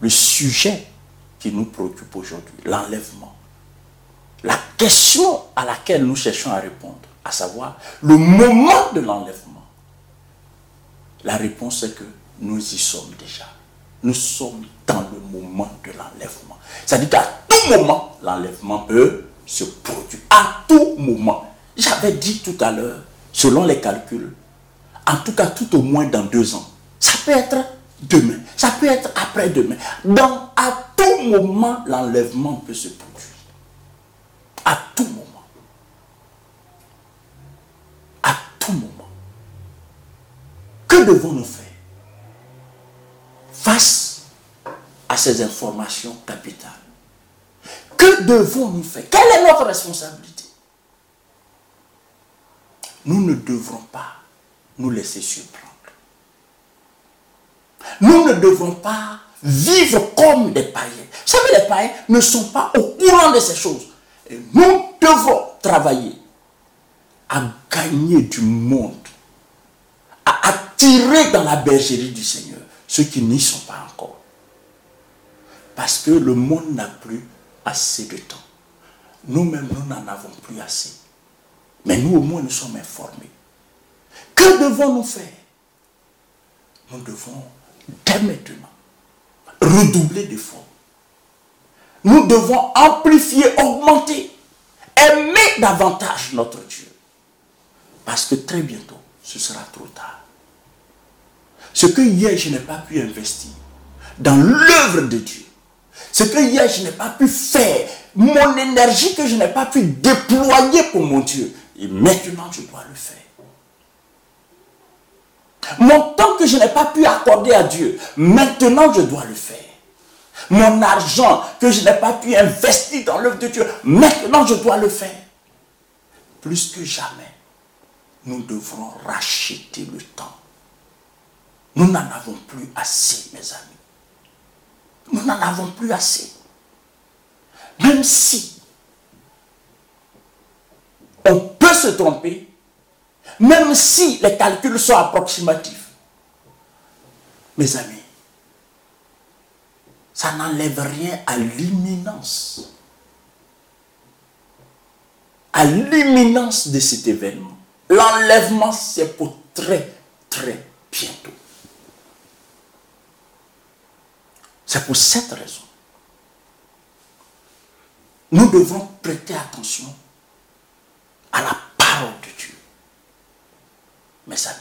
le sujet qui nous préoccupe aujourd'hui, l'enlèvement. La question à laquelle nous cherchons à répondre, à savoir le moment de l'enlèvement. La réponse est que nous y sommes déjà. Nous sommes dans le moment de l'enlèvement. C'est-à-dire qu'à tout moment, l'enlèvement peut se produire. À tout moment. J'avais dit tout à l'heure, selon les calculs, en tout cas tout au moins dans deux ans. Ça peut être demain, ça peut être après-demain. Dans, à tout moment, l'enlèvement peut se produire. À tout moment. À tout moment. Que devons-nous faire face à ces informations capitales? Que devons-nous faire? Quelle est notre responsabilité? Nous ne devrons pas nous laisser surprendre. Nous ne devons pas vivre comme des païens. Vous savez, les païens ne sont pas au courant de ces choses. Nous devons travailler à gagner du monde, à attirer dans la bergerie du Seigneur ceux qui n'y sont pas encore. Parce que le monde n'a plus assez de temps. Nous-mêmes, nous n'en avons plus assez. Mais nous, au moins, nous sommes informés. Que devons-nous faire? Nous devons, dès maintenant, redoubler d'efforts. Nous devons amplifier, augmenter, aimer davantage notre Dieu. Parce que très bientôt, ce sera trop tard. Ce que hier je n'ai pas pu investir dans l'œuvre de Dieu, ce que hier je n'ai pas pu faire, mon énergie que je n'ai pas pu déployer pour mon Dieu, et maintenant je dois le faire. Mon je n'ai pas pu accorder à Dieu, maintenant je dois le faire. Mon argent que je n'ai pas pu investir dans l'œuvre de Dieu, maintenant je dois le faire. Plus que jamais, nous devrons racheter le temps. Nous n'en avons plus assez, mes amis. Nous n'en avons plus assez. Même si on peut se tromper, même si les calculs sont approximatifs. Mes amis, ça n'enlève rien à l'imminence. À l'imminence de cet événement. L'enlèvement, c'est pour très, très bientôt. C'est pour cette raison. Nous devons prêter attention à la parole de Dieu mes amis,